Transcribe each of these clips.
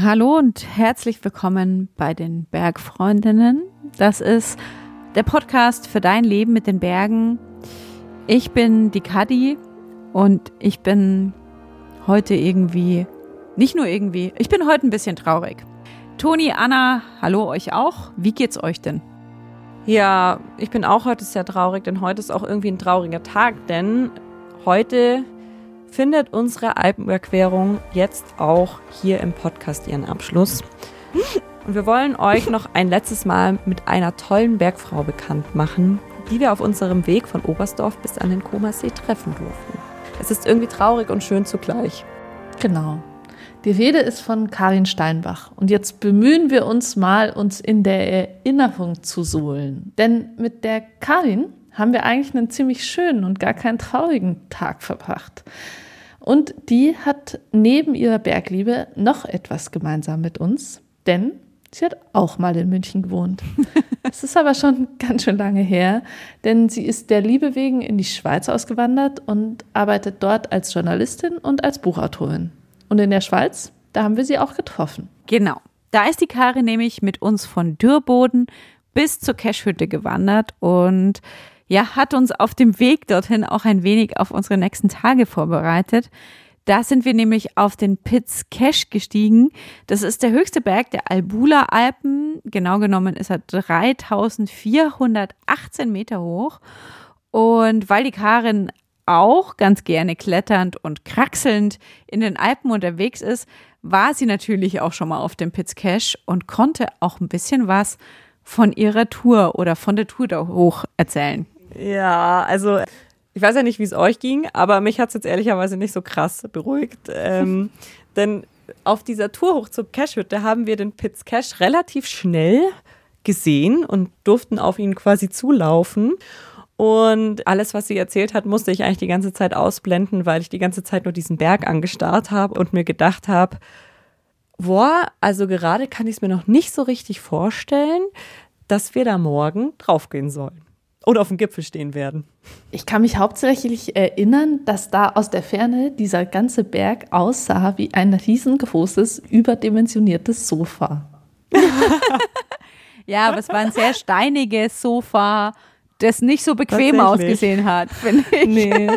Hallo und herzlich willkommen bei den Bergfreundinnen. Das ist der Podcast für dein Leben mit den Bergen. Ich bin die Kadi und ich bin heute irgendwie, nicht nur irgendwie, ich bin heute ein bisschen traurig. Toni, Anna, hallo euch auch. Wie geht's euch denn? Ja, ich bin auch heute sehr traurig, denn heute ist auch irgendwie ein trauriger Tag, denn heute findet unsere Alpenüberquerung jetzt auch hier im Podcast ihren Abschluss. Und wir wollen euch noch ein letztes Mal mit einer tollen Bergfrau bekannt machen, die wir auf unserem Weg von Oberstdorf bis an den Komersee treffen durften. Es ist irgendwie traurig und schön zugleich. Genau. Die Rede ist von Karin Steinbach. Und jetzt bemühen wir uns mal, uns in der Erinnerung zu suhlen. Denn mit der Karin haben wir eigentlich einen ziemlich schönen und gar keinen traurigen Tag verbracht. Und die hat neben ihrer Bergliebe noch etwas gemeinsam mit uns, denn sie hat auch mal in München gewohnt. Es ist aber schon ganz schön lange her, denn sie ist der Liebe wegen in die Schweiz ausgewandert und arbeitet dort als Journalistin und als Buchautorin. Und in der Schweiz, da haben wir sie auch getroffen. Genau. Da ist die Karin nämlich mit uns von Dürrboden bis zur Cashhütte gewandert und ja, hat uns auf dem Weg dorthin auch ein wenig auf unsere nächsten Tage vorbereitet. Da sind wir nämlich auf den Piz Cash gestiegen. Das ist der höchste Berg der Albula Alpen. Genau genommen ist er 3418 Meter hoch. Und weil die Karin auch ganz gerne kletternd und kraxelnd in den Alpen unterwegs ist, war sie natürlich auch schon mal auf dem Piz Cash und konnte auch ein bisschen was von ihrer Tour oder von der Tour da hoch erzählen. Ja, also ich weiß ja nicht, wie es euch ging, aber mich hat es jetzt ehrlicherweise nicht so krass beruhigt. Ähm, denn auf dieser Tour hoch zur Cashhütte haben wir den Pitts Cash relativ schnell gesehen und durften auf ihn quasi zulaufen. Und alles, was sie erzählt hat, musste ich eigentlich die ganze Zeit ausblenden, weil ich die ganze Zeit nur diesen Berg angestarrt habe und mir gedacht habe, boah, also gerade kann ich es mir noch nicht so richtig vorstellen, dass wir da morgen draufgehen sollen oder auf dem Gipfel stehen werden. Ich kann mich hauptsächlich erinnern, dass da aus der Ferne dieser ganze Berg aussah wie ein riesengroßes, überdimensioniertes Sofa. ja, aber es war ein sehr steiniges Sofa, das nicht so bequem ausgesehen hat, finde ich. Nee.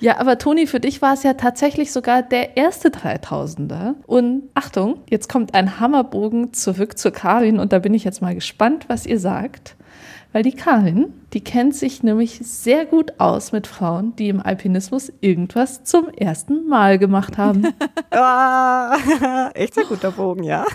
Ja, aber Toni, für dich war es ja tatsächlich sogar der erste 3000er. Und Achtung, jetzt kommt ein Hammerbogen zurück zur Karin und da bin ich jetzt mal gespannt, was ihr sagt. Weil die Karin, die kennt sich nämlich sehr gut aus mit Frauen, die im Alpinismus irgendwas zum ersten Mal gemacht haben. ah, echt ein guter Bogen, ja.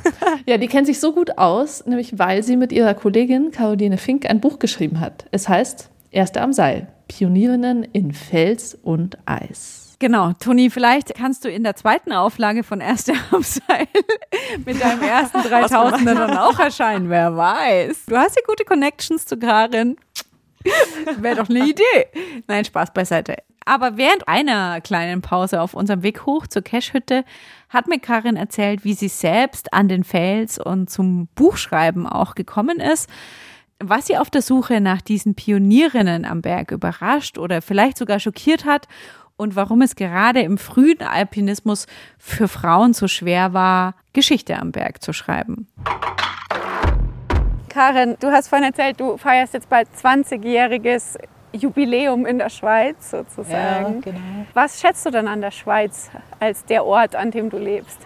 ja, die kennt sich so gut aus, nämlich weil sie mit ihrer Kollegin Caroline Fink ein Buch geschrieben hat. Es heißt Erste am Seil. Pionierinnen in Fels und Eis. Genau, Toni, vielleicht kannst du in der zweiten Auflage von Erste am Seil mit deinem ersten 3000er dann auch erscheinen, wer weiß. Du hast ja gute Connections zu Karin. Wäre doch eine Idee. Nein, Spaß beiseite. Aber während einer kleinen Pause auf unserem Weg hoch zur Cashhütte hat mir Karin erzählt, wie sie selbst an den Fels und zum Buchschreiben auch gekommen ist was sie auf der Suche nach diesen Pionierinnen am Berg überrascht oder vielleicht sogar schockiert hat und warum es gerade im frühen Alpinismus für Frauen so schwer war, Geschichte am Berg zu schreiben. Karin, du hast vorhin erzählt, du feierst jetzt bald 20-jähriges Jubiläum in der Schweiz sozusagen. Ja, genau. Was schätzt du dann an der Schweiz als der Ort, an dem du lebst?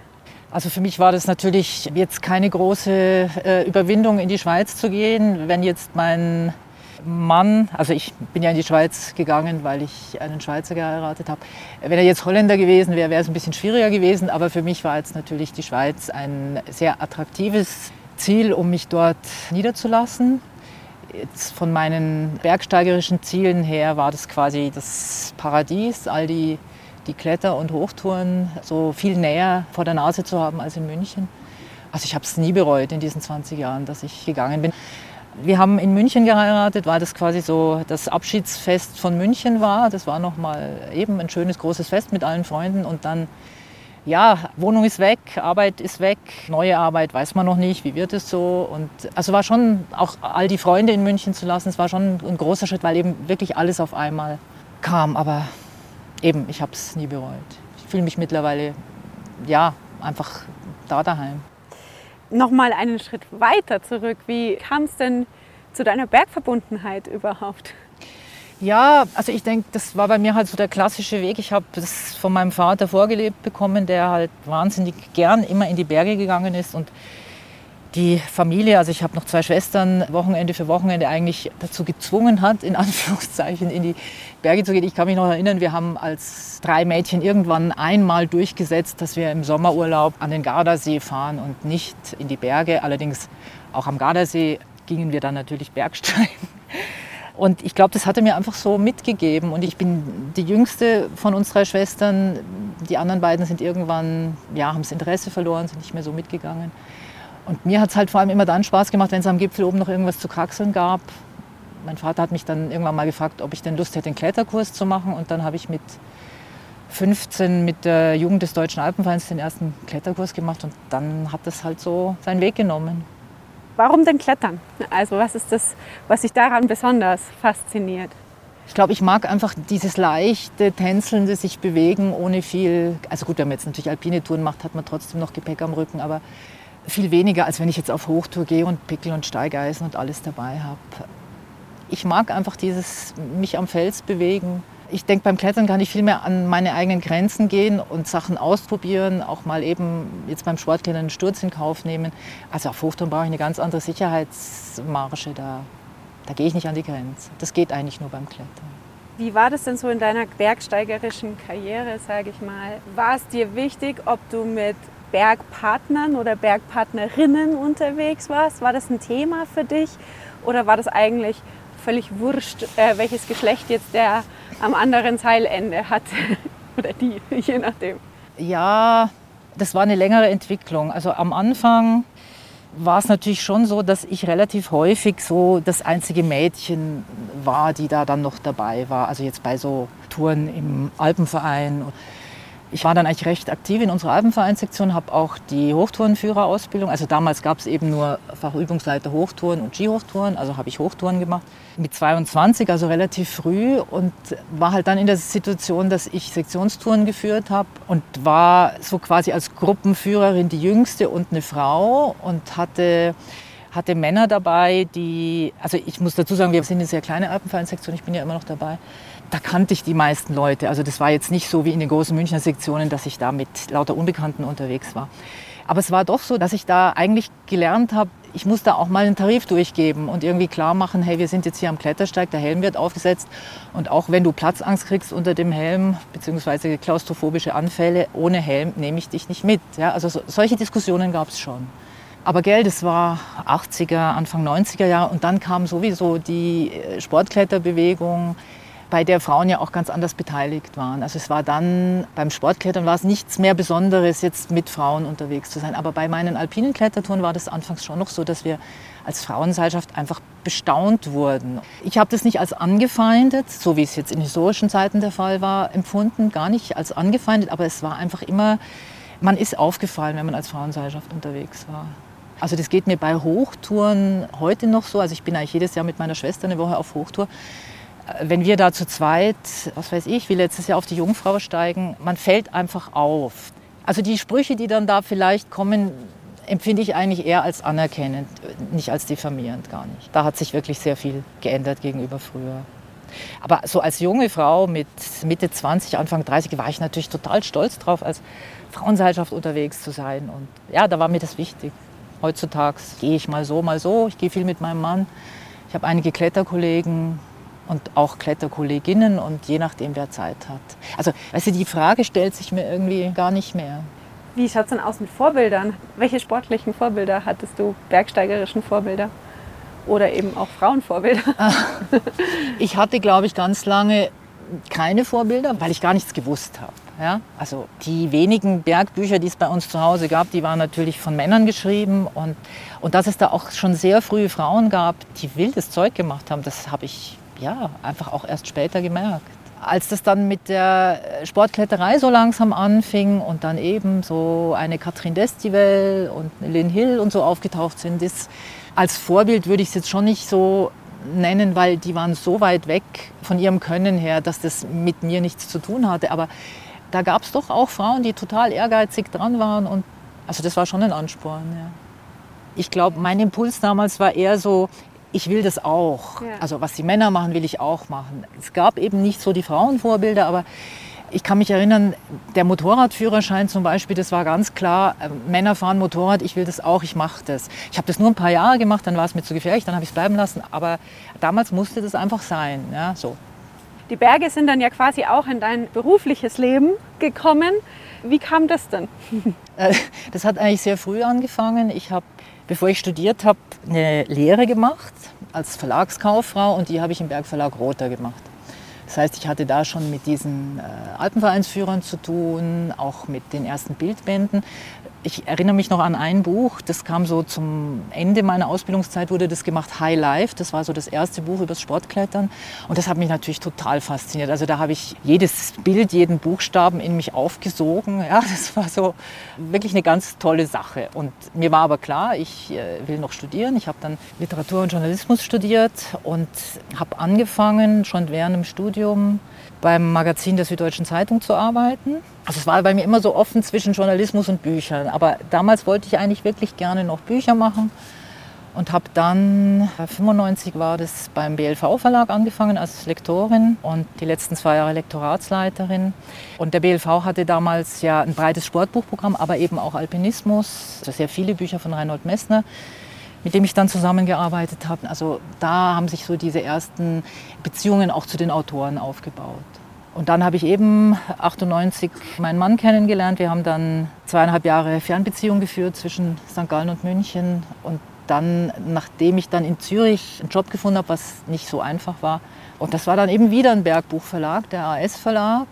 Also für mich war das natürlich jetzt keine große äh, Überwindung, in die Schweiz zu gehen. Wenn jetzt mein Mann, also ich bin ja in die Schweiz gegangen, weil ich einen Schweizer geheiratet habe. Wenn er jetzt Holländer gewesen wäre, wäre es ein bisschen schwieriger gewesen. Aber für mich war jetzt natürlich die Schweiz ein sehr attraktives Ziel, um mich dort niederzulassen. Jetzt von meinen bergsteigerischen Zielen her war das quasi das Paradies, all die, die Kletter- und Hochtouren so viel näher vor der Nase zu haben als in München. Also ich habe es nie bereut in diesen 20 Jahren, dass ich gegangen bin. Wir haben in München geheiratet, weil das quasi so das Abschiedsfest von München war. Das war nochmal eben ein schönes großes Fest mit allen Freunden und dann ja, Wohnung ist weg, Arbeit ist weg, neue Arbeit weiß man noch nicht, wie wird es so. Und also war schon auch all die Freunde in München zu lassen, es war schon ein großer Schritt, weil eben wirklich alles auf einmal kam. Aber eben, ich habe es nie bereut. Ich fühle mich mittlerweile, ja, einfach da daheim. Nochmal einen Schritt weiter zurück. Wie kam es denn zu deiner Bergverbundenheit überhaupt? Ja, also ich denke, das war bei mir halt so der klassische Weg. Ich habe das von meinem Vater vorgelebt bekommen, der halt wahnsinnig gern immer in die Berge gegangen ist und die Familie, also ich habe noch zwei Schwestern, Wochenende für Wochenende eigentlich dazu gezwungen hat, in Anführungszeichen in die Berge zu gehen. Ich kann mich noch erinnern, wir haben als drei Mädchen irgendwann einmal durchgesetzt, dass wir im Sommerurlaub an den Gardasee fahren und nicht in die Berge. Allerdings auch am Gardasee gingen wir dann natürlich Bergsteigen. Und ich glaube, das hatte mir einfach so mitgegeben. Und ich bin die jüngste von uns drei Schwestern. Die anderen beiden sind irgendwann, ja, haben das Interesse verloren, sind nicht mehr so mitgegangen. Und mir hat es halt vor allem immer dann Spaß gemacht, wenn es am Gipfel oben noch irgendwas zu kraxeln gab. Mein Vater hat mich dann irgendwann mal gefragt, ob ich denn Lust hätte, einen Kletterkurs zu machen. Und dann habe ich mit 15 mit der Jugend des Deutschen Alpenvereins den ersten Kletterkurs gemacht. Und dann hat das halt so seinen Weg genommen. Warum denn Klettern? Also was ist das, was sich daran besonders fasziniert? Ich glaube, ich mag einfach dieses leichte, tänzelnde sich bewegen ohne viel. Also gut, wenn man jetzt natürlich alpine Touren macht, hat man trotzdem noch Gepäck am Rücken, aber viel weniger, als wenn ich jetzt auf Hochtour gehe und Pickel und Steigeisen und alles dabei habe. Ich mag einfach dieses mich am Fels bewegen. Ich denke, beim Klettern kann ich viel mehr an meine eigenen Grenzen gehen und Sachen ausprobieren, auch mal eben jetzt beim Sportklettern einen Sturz in Kauf nehmen. Also auf Hochtouren brauche ich eine ganz andere Sicherheitsmarge. Da, da gehe ich nicht an die Grenze. Das geht eigentlich nur beim Klettern. Wie war das denn so in deiner bergsteigerischen Karriere, sage ich mal? War es dir wichtig, ob du mit Bergpartnern oder Bergpartnerinnen unterwegs warst? War das ein Thema für dich oder war das eigentlich völlig wurscht, äh, welches Geschlecht jetzt der am anderen Seilende hat oder die, je nachdem? Ja, das war eine längere Entwicklung. Also am Anfang war es natürlich schon so, dass ich relativ häufig so das einzige Mädchen war, die da dann noch dabei war. Also jetzt bei so Touren im Alpenverein. Ich war dann eigentlich recht aktiv in unserer Alpenvereinssektion, habe auch die Hochtourenführerausbildung. Also damals gab es eben nur Fachübungsleiter Hochtouren und Skihochtouren, also habe ich Hochtouren gemacht. Mit 22, also relativ früh und war halt dann in der Situation, dass ich Sektionstouren geführt habe und war so quasi als Gruppenführerin die jüngste und eine Frau und hatte hatte Männer dabei, die, also ich muss dazu sagen, wir sind eine sehr kleine Alpenvereinssektion, ich bin ja immer noch dabei da kannte ich die meisten Leute. Also das war jetzt nicht so wie in den großen Münchner Sektionen, dass ich da mit lauter Unbekannten unterwegs war. Aber es war doch so, dass ich da eigentlich gelernt habe, ich muss da auch mal einen Tarif durchgeben und irgendwie klar machen, hey, wir sind jetzt hier am Klettersteig, der Helm wird aufgesetzt und auch wenn du Platzangst kriegst unter dem Helm, beziehungsweise klaustrophobische Anfälle, ohne Helm nehme ich dich nicht mit. Ja, also so, solche Diskussionen gab es schon. Aber Geld, das war 80er, Anfang 90er Jahre und dann kam sowieso die äh, Sportkletterbewegung, bei der Frauen ja auch ganz anders beteiligt waren. Also es war dann beim Sportklettern war es nichts mehr Besonderes, jetzt mit Frauen unterwegs zu sein. Aber bei meinen alpinen Klettertouren war das anfangs schon noch so, dass wir als Frauenseilschaft einfach bestaunt wurden. Ich habe das nicht als angefeindet, so wie es jetzt in historischen Zeiten der Fall war, empfunden, gar nicht als angefeindet, aber es war einfach immer, man ist aufgefallen, wenn man als Frauenseilschaft unterwegs war. Also das geht mir bei Hochtouren heute noch so. Also ich bin eigentlich jedes Jahr mit meiner Schwester eine Woche auf Hochtour wenn wir da zu zweit, was weiß ich, wie letztes Jahr auf die Jungfrau steigen, man fällt einfach auf. Also die Sprüche, die dann da vielleicht kommen, empfinde ich eigentlich eher als anerkennend, nicht als diffamierend, gar nicht. Da hat sich wirklich sehr viel geändert gegenüber früher. Aber so als junge Frau mit Mitte 20, Anfang 30 war ich natürlich total stolz drauf, als Frauenseilschaft unterwegs zu sein. Und ja, da war mir das wichtig. Heutzutage gehe ich mal so, mal so. Ich gehe viel mit meinem Mann. Ich habe einige Kletterkollegen, und auch Kletterkolleginnen und je nachdem, wer Zeit hat. Also, weißt du, die Frage stellt sich mir irgendwie gar nicht mehr. Wie schaut es denn aus mit Vorbildern? Welche sportlichen Vorbilder hattest du? Bergsteigerischen Vorbilder? Oder eben auch Frauenvorbilder? Ich hatte, glaube ich, ganz lange keine Vorbilder, weil ich gar nichts gewusst habe. Ja? Also die wenigen Bergbücher, die es bei uns zu Hause gab, die waren natürlich von Männern geschrieben. Und, und dass es da auch schon sehr früh Frauen gab, die wildes Zeug gemacht haben, das habe ich ja, einfach auch erst später gemerkt. Als das dann mit der Sportkletterei so langsam anfing und dann eben so eine Katrin Destivel und Lynn Hill und so aufgetaucht sind, ist als Vorbild würde ich es jetzt schon nicht so nennen, weil die waren so weit weg von ihrem Können her, dass das mit mir nichts zu tun hatte. Aber da gab es doch auch Frauen, die total ehrgeizig dran waren und Also das war schon ein Ansporn, ja. Ich glaube, mein Impuls damals war eher so, ich will das auch. Ja. Also was die Männer machen, will ich auch machen. Es gab eben nicht so die Frauenvorbilder, aber ich kann mich erinnern, der Motorradführerschein zum Beispiel, das war ganz klar, äh, Männer fahren Motorrad, ich will das auch, ich mache das. Ich habe das nur ein paar Jahre gemacht, dann war es mir zu gefährlich, dann habe ich es bleiben lassen. Aber damals musste das einfach sein. Ja, so. Die Berge sind dann ja quasi auch in dein berufliches Leben gekommen. Wie kam das denn? Äh, Das hat eigentlich sehr früh angefangen. Ich habe, bevor ich studiert habe, eine Lehre gemacht als Verlagskauffrau und die habe ich im Bergverlag Rother gemacht. Das heißt, ich hatte da schon mit diesen äh, Alpenvereinsführern zu tun, auch mit den ersten Bildbänden. Ich erinnere mich noch an ein Buch, das kam so zum Ende meiner Ausbildungszeit, wurde das gemacht, High Life. Das war so das erste Buch über das Sportklettern. Und das hat mich natürlich total fasziniert. Also da habe ich jedes Bild, jeden Buchstaben in mich aufgesogen. Ja, das war so wirklich eine ganz tolle Sache. Und mir war aber klar, ich äh, will noch studieren. Ich habe dann Literatur und Journalismus studiert und habe angefangen, schon während dem Studium beim Magazin der Süddeutschen Zeitung zu arbeiten. Also es war bei mir immer so offen zwischen Journalismus und Büchern. Aber damals wollte ich eigentlich wirklich gerne noch Bücher machen und habe dann, 95 war das beim BLV Verlag angefangen als Lektorin und die letzten zwei Jahre Lektoratsleiterin. Und der BLV hatte damals ja ein breites Sportbuchprogramm, aber eben auch Alpinismus, also sehr viele Bücher von Reinhold Messner mit dem ich dann zusammengearbeitet habe. Also da haben sich so diese ersten Beziehungen auch zu den Autoren aufgebaut. Und dann habe ich eben 98 meinen Mann kennengelernt. Wir haben dann zweieinhalb Jahre Fernbeziehung geführt zwischen St. Gallen und München. Und dann, nachdem ich dann in Zürich einen Job gefunden habe, was nicht so einfach war, und das war dann eben wieder ein Bergbuchverlag, der AS Verlag.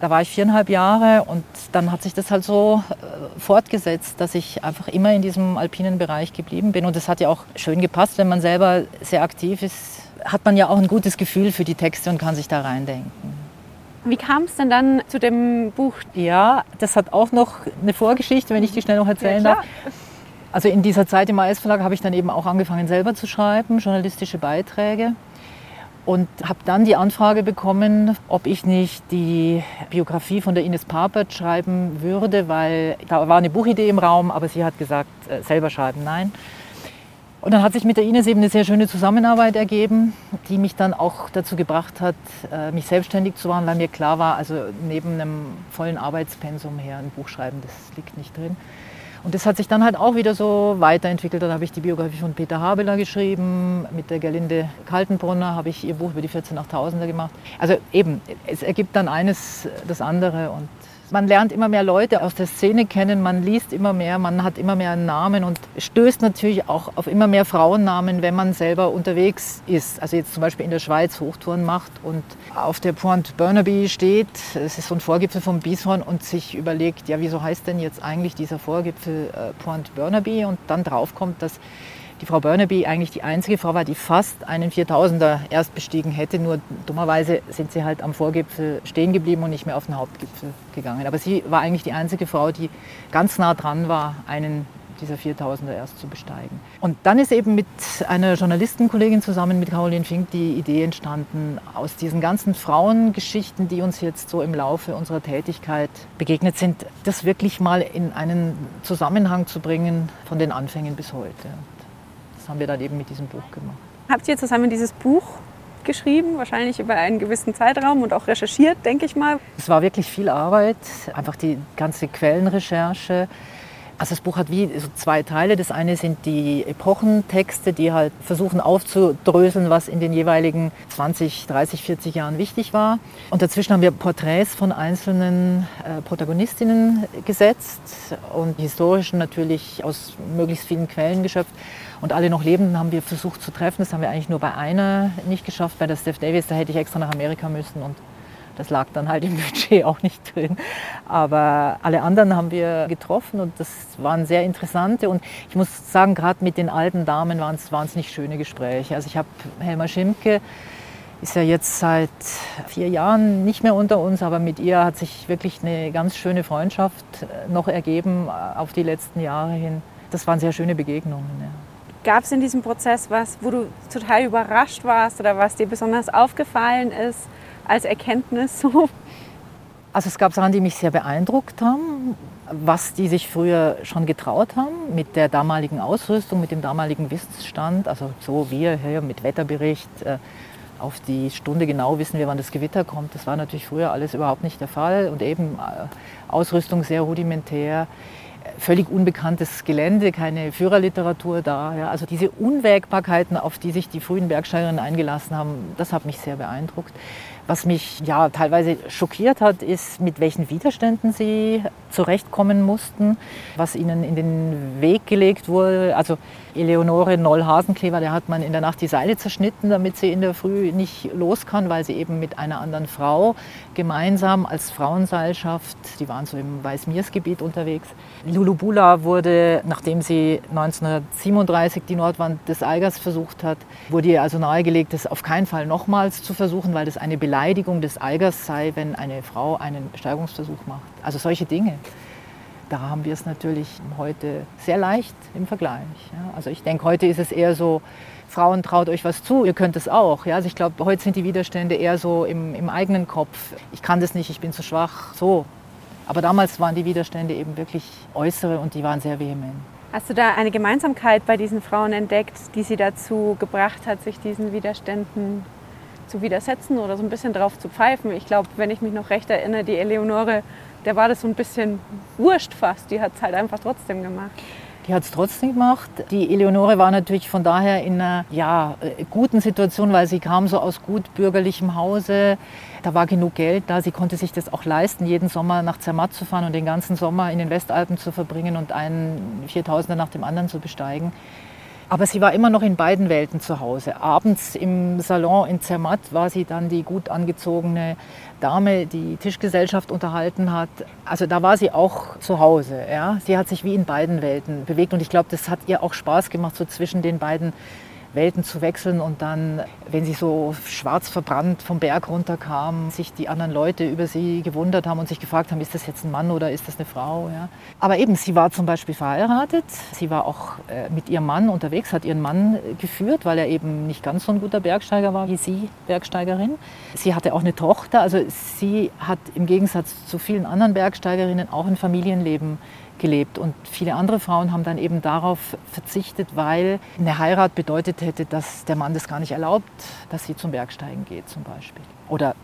Da war ich viereinhalb Jahre und dann hat sich das halt so äh, fortgesetzt, dass ich einfach immer in diesem alpinen Bereich geblieben bin. Und das hat ja auch schön gepasst, wenn man selber sehr aktiv ist, hat man ja auch ein gutes Gefühl für die Texte und kann sich da reindenken. Wie kam es denn dann zu dem Buch? Ja, das hat auch noch eine Vorgeschichte, wenn ich die schnell noch erzählen Ja, darf. Also in dieser Zeit im AS-Verlag habe ich dann eben auch angefangen, selber zu schreiben, journalistische Beiträge. Und habe dann die Anfrage bekommen, ob ich nicht die Biografie von der Ines Papert schreiben würde, weil da war eine Buchidee im Raum, aber sie hat gesagt, äh, selber schreiben, nein. Und dann hat sich mit der Ines eben eine sehr schöne Zusammenarbeit ergeben, die mich dann auch dazu gebracht hat, äh, mich selbstständig zu machen, weil mir klar war, also neben einem vollen Arbeitspensum her ein Buch schreiben, das liegt nicht drin. Und das hat sich dann halt auch wieder so weiterentwickelt. Dann habe ich die Biografie von Peter Habeler geschrieben. Mit der Gerlinde Kaltenbrunner habe ich ihr Buch über die 14 Achttausender gemacht. Also eben, es ergibt dann eines das andere. Und man lernt immer mehr Leute aus der Szene kennen, man liest immer mehr, man hat immer mehr einen Namen und stößt natürlich auch auf immer mehr Frauennamen, wenn man selber unterwegs ist. Also jetzt zum Beispiel in der Schweiz Hochtouren macht und auf der Pointe Burnaby steht, es ist so ein Vorgipfel vom Bishorn und sich überlegt, ja wieso heißt denn jetzt eigentlich dieser Vorgipfel äh, Pointe Burnaby und dann draufkommt, dass die Frau Burnaby eigentlich die einzige Frau war, die fast einen 4000er erst bestiegen hätte. Nur dummerweise sind sie halt am Vorgipfel stehen geblieben und nicht mehr auf den Hauptgipfel gegangen. Aber sie war eigentlich die einzige Frau, die ganz nah dran war, einen dieser 4000er erst zu besteigen. Und dann ist eben mit einer Journalistenkollegin zusammen mit Caroline Fink die Idee entstanden, aus diesen ganzen Frauengeschichten, die uns jetzt so im Laufe unserer Tätigkeit begegnet sind, das wirklich mal in einen Zusammenhang zu bringen von den Anfängen bis heute. Das haben wir dann eben mit diesem Buch gemacht. Habt ihr zusammen dieses Buch geschrieben, wahrscheinlich über einen gewissen Zeitraum und auch recherchiert, denke ich mal. Es war wirklich viel Arbeit, einfach die ganze Quellenrecherche. Also das Buch hat wie so zwei Teile. Das eine sind die Epochentexte, die halt versuchen aufzudröseln, was in den jeweiligen 20, 30, 40 Jahren wichtig war. Und dazwischen haben wir Porträts von einzelnen äh, Protagonistinnen gesetzt und die historischen natürlich aus möglichst vielen Quellen geschöpft. Und alle noch Lebenden haben wir versucht zu treffen. Das haben wir eigentlich nur bei einer nicht geschafft, bei der Steph Davis. Da hätte ich extra nach Amerika müssen und das lag dann halt im Budget auch nicht drin. Aber alle anderen haben wir getroffen und das waren sehr interessante. Und ich muss sagen, gerade mit den alten Damen waren es wahnsinnig schöne Gespräche. Also ich habe Helma Schimke, ist ja jetzt seit vier Jahren nicht mehr unter uns, aber mit ihr hat sich wirklich eine ganz schöne Freundschaft äh, noch ergeben äh, auf die letzten Jahre hin. Das waren sehr schöne Begegnungen. Ja. Gab es in diesem Prozess was, wo du total überrascht warst oder was dir besonders aufgefallen ist als Erkenntnis? So? Also es gab Sachen, die mich sehr beeindruckt haben, was die sich früher schon getraut haben mit der damaligen Ausrüstung, mit dem damaligen Wissensstand. Also so wir hier mit Wetterbericht äh, auf die Stunde genau wissen wir, wann das Gewitter kommt. Das war natürlich früher alles überhaupt nicht der Fall und eben äh, Ausrüstung sehr rudimentär völlig unbekanntes Gelände, keine Führerliteratur da. Ja. Also diese Unwägbarkeiten, auf die sich die frühen Bergsteigerinnen eingelassen haben, das hat mich sehr beeindruckt. Was mich ja teilweise schockiert hat, ist, mit welchen Widerständen sie zurechtkommen mussten, was ihnen in den Weg gelegt wurde. Also Eleonore Noll-Hasenkleber, der hat man in der Nacht die Seile zerschnitten, damit sie in der Früh nicht los kann, weil sie eben mit einer anderen Frau gemeinsam als Frauenseilschaft, die waren so im Weißmirsgebiet unterwegs. Lulubula wurde, nachdem sie 1937 die Nordwand des Eigers versucht hat, wurde ihr also nahegelegt, das auf keinen Fall nochmals zu versuchen, weil das eine Beleidigung des Eigers sei, wenn eine Frau einen Besteigungsversuch macht. Also solche Dinge. Da haben wir es natürlich heute sehr leicht im Vergleich. Ja. Also ich denke, heute ist es eher so, Frauen traut euch was zu, ihr könnt es auch. Ja. Also ich glaube, heute sind die Widerstände eher so im, im eigenen Kopf. Ich kann das nicht, ich bin zu schwach, so. Aber damals waren die Widerstände eben wirklich äußere und die waren sehr vehement. Hast du da eine Gemeinsamkeit bei diesen Frauen entdeckt, die sie dazu gebracht hat, sich diesen Widerständen zu widersetzen oder so ein bisschen drauf zu pfeifen? Ich glaube, wenn ich mich noch recht erinnere, die Eleonore, der war das so ein bisschen wurscht fast. Die hat es halt einfach trotzdem gemacht. Die hat es trotzdem gemacht. Die Eleonore war natürlich von daher in einer ja, äh, guten Situation, weil sie kam so aus gut bürgerlichem Hause. Da war genug Geld da. Sie konnte sich das auch leisten, jeden Sommer nach Zermatt zu fahren und den ganzen Sommer in den Westalpen zu verbringen und einen Viertausender nach dem anderen zu besteigen. Aber sie war immer noch in beiden Welten zu Hause. Abends im Salon in Zermatt war sie dann die gut angezogene Dame, die Tischgesellschaft unterhalten hat. Also da war sie auch zu Hause. Ja? Sie hat sich wie in beiden Welten bewegt und ich glaube, das hat ihr auch Spaß gemacht, so zwischen den beiden Welten zu wechseln und dann, wenn sie so schwarz verbrannt vom Berg runterkam, sich die anderen Leute über sie gewundert haben und sich gefragt haben, ist das jetzt ein Mann oder ist das eine Frau? Ja. Aber eben, sie war zum Beispiel verheiratet, sie war auch äh, mit ihrem Mann unterwegs, hat ihren Mann geführt, weil er eben nicht ganz so ein guter Bergsteiger war wie sie, Bergsteigerin. Sie hatte auch eine Tochter, also sie hat im Gegensatz zu vielen anderen Bergsteigerinnen auch ein Familienleben gelebt. Und viele andere Frauen haben dann eben darauf verzichtet, weil eine Heirat bedeutet hätte, dass der Mann das gar nicht erlaubt, dass sie zum Bergsteigen geht zum Beispiel. Oder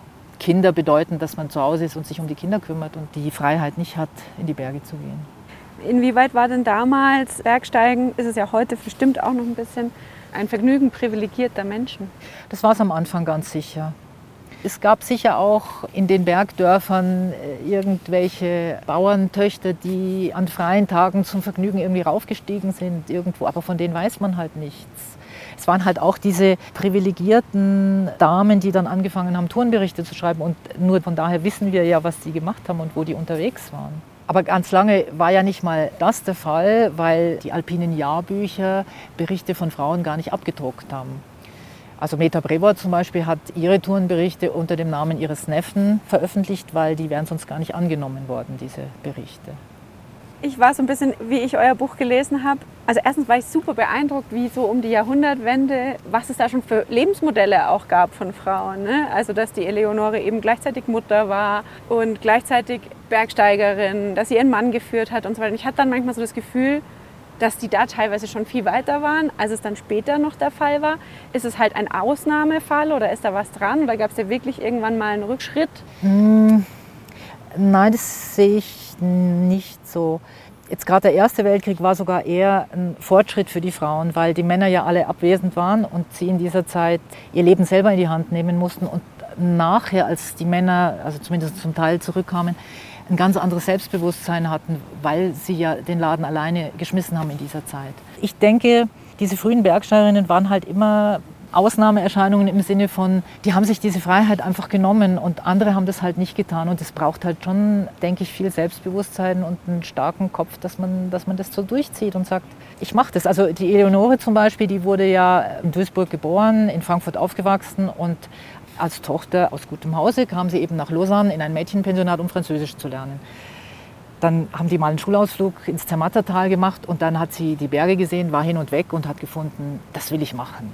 Kinder bedeuten, dass man zu Hause ist und sich um die Kinder kümmert und die Freiheit nicht hat, in die Berge zu gehen. Inwieweit war denn damals Bergsteigen, ist es ja heute bestimmt auch noch ein bisschen, ein Vergnügen privilegierter Menschen? Das war es am Anfang ganz sicher. Es gab sicher auch in den Bergdörfern äh, irgendwelche Bauerntöchter, die an freien Tagen zum Vergnügen irgendwie raufgestiegen sind irgendwo, aber von denen weiß man halt nichts. Es waren halt auch diese privilegierten Damen, die dann angefangen haben, Turnberichte zu schreiben und nur von daher wissen wir ja, was sie gemacht haben und wo die unterwegs waren. Aber ganz lange war ja nicht mal das der Fall, weil die alpinen Jahrbücher Berichte von Frauen gar nicht abgedruckt haben. Also Meta Brevoort zum Beispiel hat ihre Tourenberichte unter dem Namen ihres Neffen veröffentlicht, weil die wären sonst gar nicht angenommen worden, diese Berichte. Ich war so ein bisschen, wie ich euer Buch gelesen habe. Also erstens war ich super beeindruckt, wie so um die Jahrhundertwende, was es da schon für Lebensmodelle auch gab von Frauen. Ne? Also dass die Eleonore eben gleichzeitig Mutter war und gleichzeitig Bergsteigerin, dass sie ihren Mann geführt hat und so weiter. Und ich hatte dann manchmal so das Gefühl, dass die da teilweise schon viel weiter waren, als es dann später noch der Fall war. Ist es halt ein Ausnahmefall oder ist da was dran? Oder gab es ja wirklich irgendwann mal einen Rückschritt? Hm, nein, das sehe ich nicht so. Jetzt gerade der Erste Weltkrieg war sogar eher ein Fortschritt für die Frauen, weil die Männer ja alle abwesend waren und sie in dieser Zeit ihr Leben selber in die Hand nehmen mussten. Und nachher, als die Männer, also zumindest zum Teil zurückkamen, ein ganz anderes Selbstbewusstsein hatten, weil sie ja den Laden alleine geschmissen haben in dieser Zeit. Ich denke, diese frühen Bergsteigerinnen waren halt immer Ausnahmeerscheinungen im Sinne von, die haben sich diese Freiheit einfach genommen und andere haben das halt nicht getan. Und es braucht halt schon, denke ich, viel Selbstbewusstsein und einen starken Kopf, dass man, dass man das so durchzieht und sagt, ich mache das. Also die Eleonore zum Beispiel, die wurde ja in Duisburg geboren, in Frankfurt aufgewachsen und als Tochter aus gutem Hause kam sie eben nach Lausanne in ein Mädchenpensionat, um Französisch zu lernen. Dann haben die mal einen Schulausflug ins Zermattertal gemacht und dann hat sie die Berge gesehen, war hin und weg und hat gefunden, das will ich machen.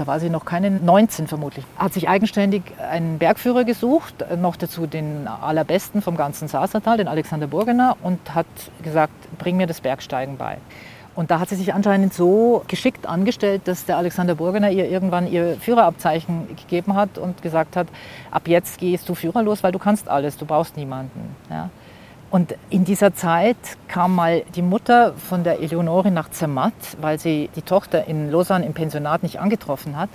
da war sie noch keine 19 vermutlich, hat sich eigenständig einen Bergführer gesucht, noch dazu den allerbesten vom ganzen Sasertal, den Alexander Burgener, und hat gesagt, bring mir das Bergsteigen bei. Und da hat sie sich anscheinend so geschickt angestellt, dass der Alexander Burgener ihr irgendwann ihr Führerabzeichen gegeben hat und gesagt hat, ab jetzt gehst du führerlos, weil du kannst alles, du brauchst niemanden. Ja. Und in dieser Zeit kam mal die Mutter von der Eleonore nach Zermatt, weil sie die Tochter in Lausanne im Pensionat nicht angetroffen hat.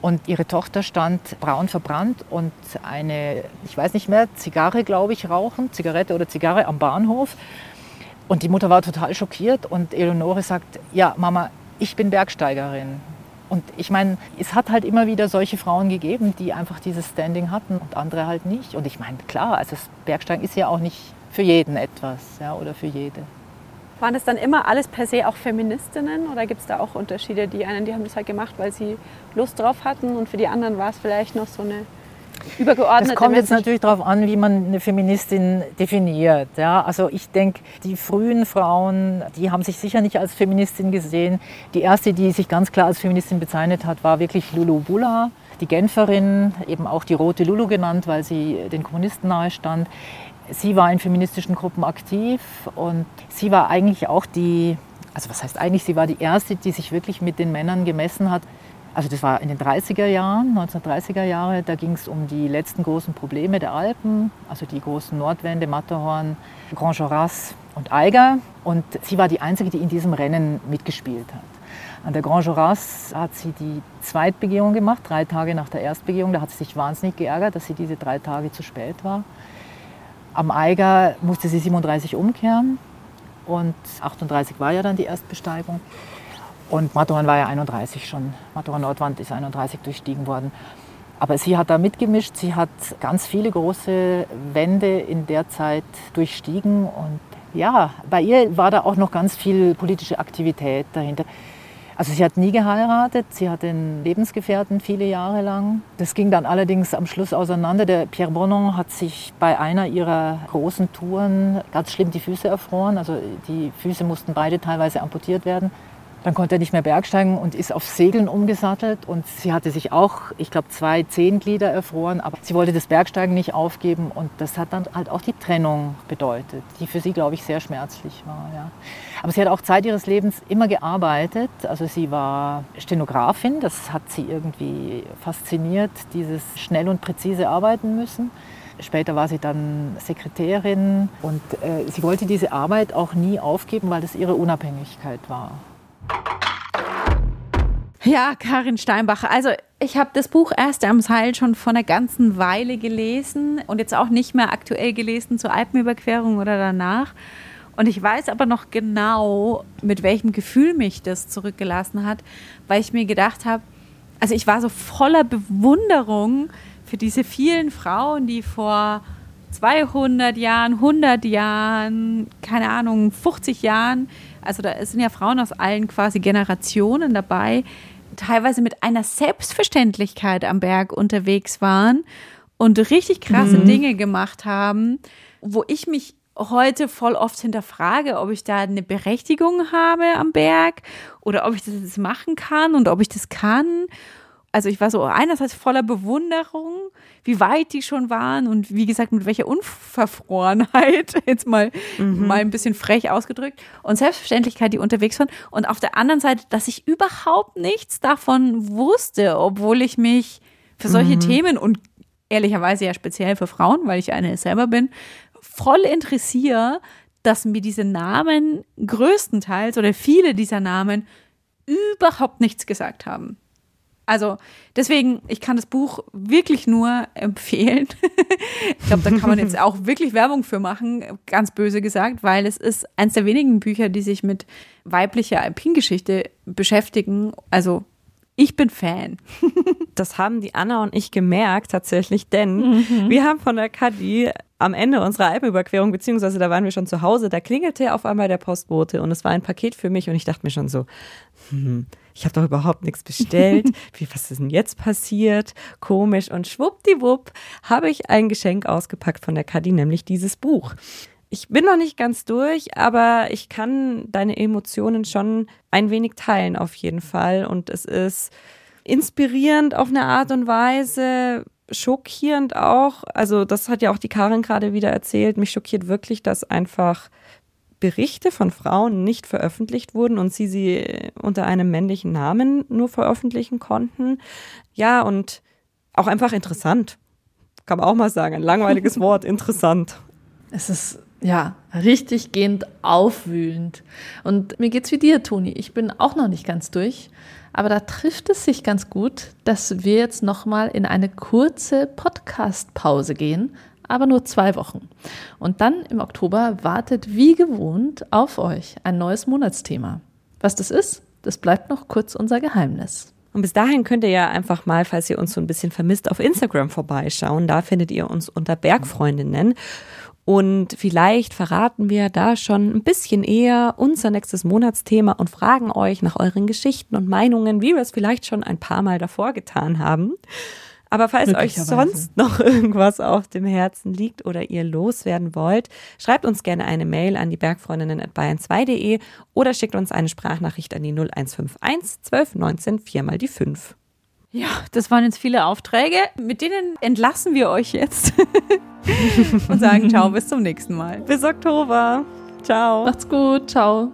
Und ihre Tochter stand braun verbrannt und eine, ich weiß nicht mehr, Zigarre, glaube ich, rauchen, Zigarette oder Zigarre am Bahnhof. Und die Mutter war total schockiert und Eleonore sagt, ja, Mama, ich bin Bergsteigerin. Und ich meine, es hat halt immer wieder solche Frauen gegeben, die einfach dieses Standing hatten und andere halt nicht. Und ich meine, klar, also das Bergsteigen ist ja auch nicht für jeden etwas ja, oder für jede. Waren das dann immer alles per se auch Feministinnen oder gibt es da auch Unterschiede? Die einen, die haben das halt gemacht, weil sie Lust drauf hatten und für die anderen war es vielleicht noch so eine übergeordnete. Es kommt jetzt natürlich darauf an, wie man eine Feministin definiert. Ja, also ich denke, die frühen Frauen, die haben sich sicher nicht als Feministin gesehen. Die erste, die sich ganz klar als Feministin bezeichnet hat, war wirklich Lulu Bula, die Genferin, eben auch die rote Lulu genannt, weil sie den Kommunisten nahe stand. Sie war in feministischen Gruppen aktiv und sie war eigentlich auch die, also was heißt eigentlich, sie war die erste, die sich wirklich mit den Männern gemessen hat. Also das war in den 30er Jahren, 1930er Jahre, da ging es um die letzten großen Probleme der Alpen, also die großen Nordwände, Matterhorn, Grand Joras und Eiger. Und sie war die Einzige, die in diesem Rennen mitgespielt hat. An der Grand Joras hat sie die Zweitbegehung gemacht, drei Tage nach der Erstbegehung. Da hat sie sich wahnsinnig geärgert, dass sie diese drei Tage zu spät war. Am Eiger musste sie 37 umkehren und 38 war ja dann die Erstbesteigung. Und Matterhorn war ja 31 schon. Matterhorn Nordwand ist 31 durchstiegen worden. Aber sie hat da mitgemischt. Sie hat ganz viele große Wände in der Zeit durchstiegen. Und ja, bei ihr war da auch noch ganz viel politische Aktivität dahinter. Also sie hat nie geheiratet, sie hatte einen Lebensgefährten viele Jahre lang. Das ging dann allerdings am Schluss auseinander. Der Pierre Bonon hat sich bei einer ihrer großen Touren ganz schlimm die Füße erfroren. Also die Füße mussten beide teilweise amputiert werden. Dann konnte er nicht mehr bergsteigen und ist auf Segeln umgesattelt. Und sie hatte sich auch, ich glaube, zwei Zehenglieder erfroren. Aber sie wollte das Bergsteigen nicht aufgeben. Und das hat dann halt auch die Trennung bedeutet, die für sie, glaube ich, sehr schmerzlich war. Ja. Aber sie hat auch Zeit ihres Lebens immer gearbeitet. Also sie war Stenografin. Das hat sie irgendwie fasziniert, dieses schnell und präzise arbeiten müssen. Später war sie dann Sekretärin und äh, sie wollte diese Arbeit auch nie aufgeben, weil das ihre Unabhängigkeit war. Ja, Karin Steinbach. Also ich habe das Buch erst am Seil schon vor einer ganzen Weile gelesen und jetzt auch nicht mehr aktuell gelesen zur Alpenüberquerung oder danach. Und ich weiß aber noch genau, mit welchem Gefühl mich das zurückgelassen hat, weil ich mir gedacht habe, also ich war so voller Bewunderung für diese vielen Frauen, die vor 200 Jahren, 100 Jahren, keine Ahnung, 50 Jahren, also da sind ja Frauen aus allen quasi Generationen dabei, teilweise mit einer Selbstverständlichkeit am Berg unterwegs waren und richtig krasse mhm. Dinge gemacht haben, wo ich mich heute voll oft hinterfrage, ob ich da eine Berechtigung habe am Berg oder ob ich das jetzt machen kann und ob ich das kann also ich war so einerseits voller Bewunderung, wie weit die schon waren und wie gesagt, mit welcher Unverfrorenheit, jetzt mal, mhm. mal ein bisschen frech ausgedrückt, und Selbstverständlichkeit, die unterwegs waren. Und auf der anderen Seite, dass ich überhaupt nichts davon wusste, obwohl ich mich für solche mhm. Themen und ehrlicherweise ja speziell für Frauen, weil ich eine selber bin, voll interessiere, dass mir diese Namen größtenteils oder viele dieser Namen überhaupt nichts gesagt haben. Also deswegen, ich kann das Buch wirklich nur empfehlen. ich glaube, da kann man jetzt auch wirklich Werbung für machen, ganz böse gesagt, weil es ist eines der wenigen Bücher, die sich mit weiblicher Alpingeschichte beschäftigen. Also ich bin Fan. das haben die Anna und ich gemerkt tatsächlich, denn mhm. wir haben von der Kadi am Ende unserer Alpenüberquerung, beziehungsweise da waren wir schon zu Hause, da klingelte auf einmal der Postbote und es war ein Paket für mich und ich dachte mir schon so, hm, ich habe doch überhaupt nichts bestellt. Wie, was ist denn jetzt passiert? Komisch. Und schwuppdiwupp habe ich ein Geschenk ausgepackt von der Kadi, nämlich dieses Buch. Ich bin noch nicht ganz durch, aber ich kann deine Emotionen schon ein wenig teilen auf jeden Fall. Und es ist inspirierend auf eine Art und Weise, schockierend auch. Also das hat ja auch die Karin gerade wieder erzählt. Mich schockiert wirklich, dass einfach Berichte von Frauen nicht veröffentlicht wurden und sie sie unter einem männlichen Namen nur veröffentlichen konnten. Ja, und auch einfach interessant. Kann man auch mal sagen. Ein langweiliges Wort, interessant. Es ist ja richtig gehend aufwühlend. Und mir geht's wie dir, Toni. Ich bin auch noch nicht ganz durch. Aber da trifft es sich ganz gut, dass wir jetzt nochmal in eine kurze Podcast-Pause gehen, aber nur zwei Wochen. Und dann im Oktober wartet wie gewohnt auf euch ein neues Monatsthema. Was das ist, das bleibt noch kurz unser Geheimnis. Und bis dahin könnt ihr ja einfach mal, falls ihr uns so ein bisschen vermisst, auf Instagram vorbeischauen. Da findet ihr uns unter Bergfreundinnen. Und vielleicht verraten wir da schon ein bisschen eher unser nächstes Monatsthema und fragen euch nach euren Geschichten und Meinungen, wie wir es vielleicht schon ein paar Mal davor getan haben. Aber falls euch sonst noch irgendwas auf dem Herzen liegt oder ihr loswerden wollt, schreibt uns gerne eine Mail an die Bergfreundinnen at bayern2.de oder schickt uns eine Sprachnachricht an die 0151 12 19 4 mal die 5. Ja, das waren jetzt viele Aufträge. Mit denen entlassen wir euch jetzt und sagen ciao, bis zum nächsten Mal. Bis Oktober. Ciao. Macht's gut. Ciao.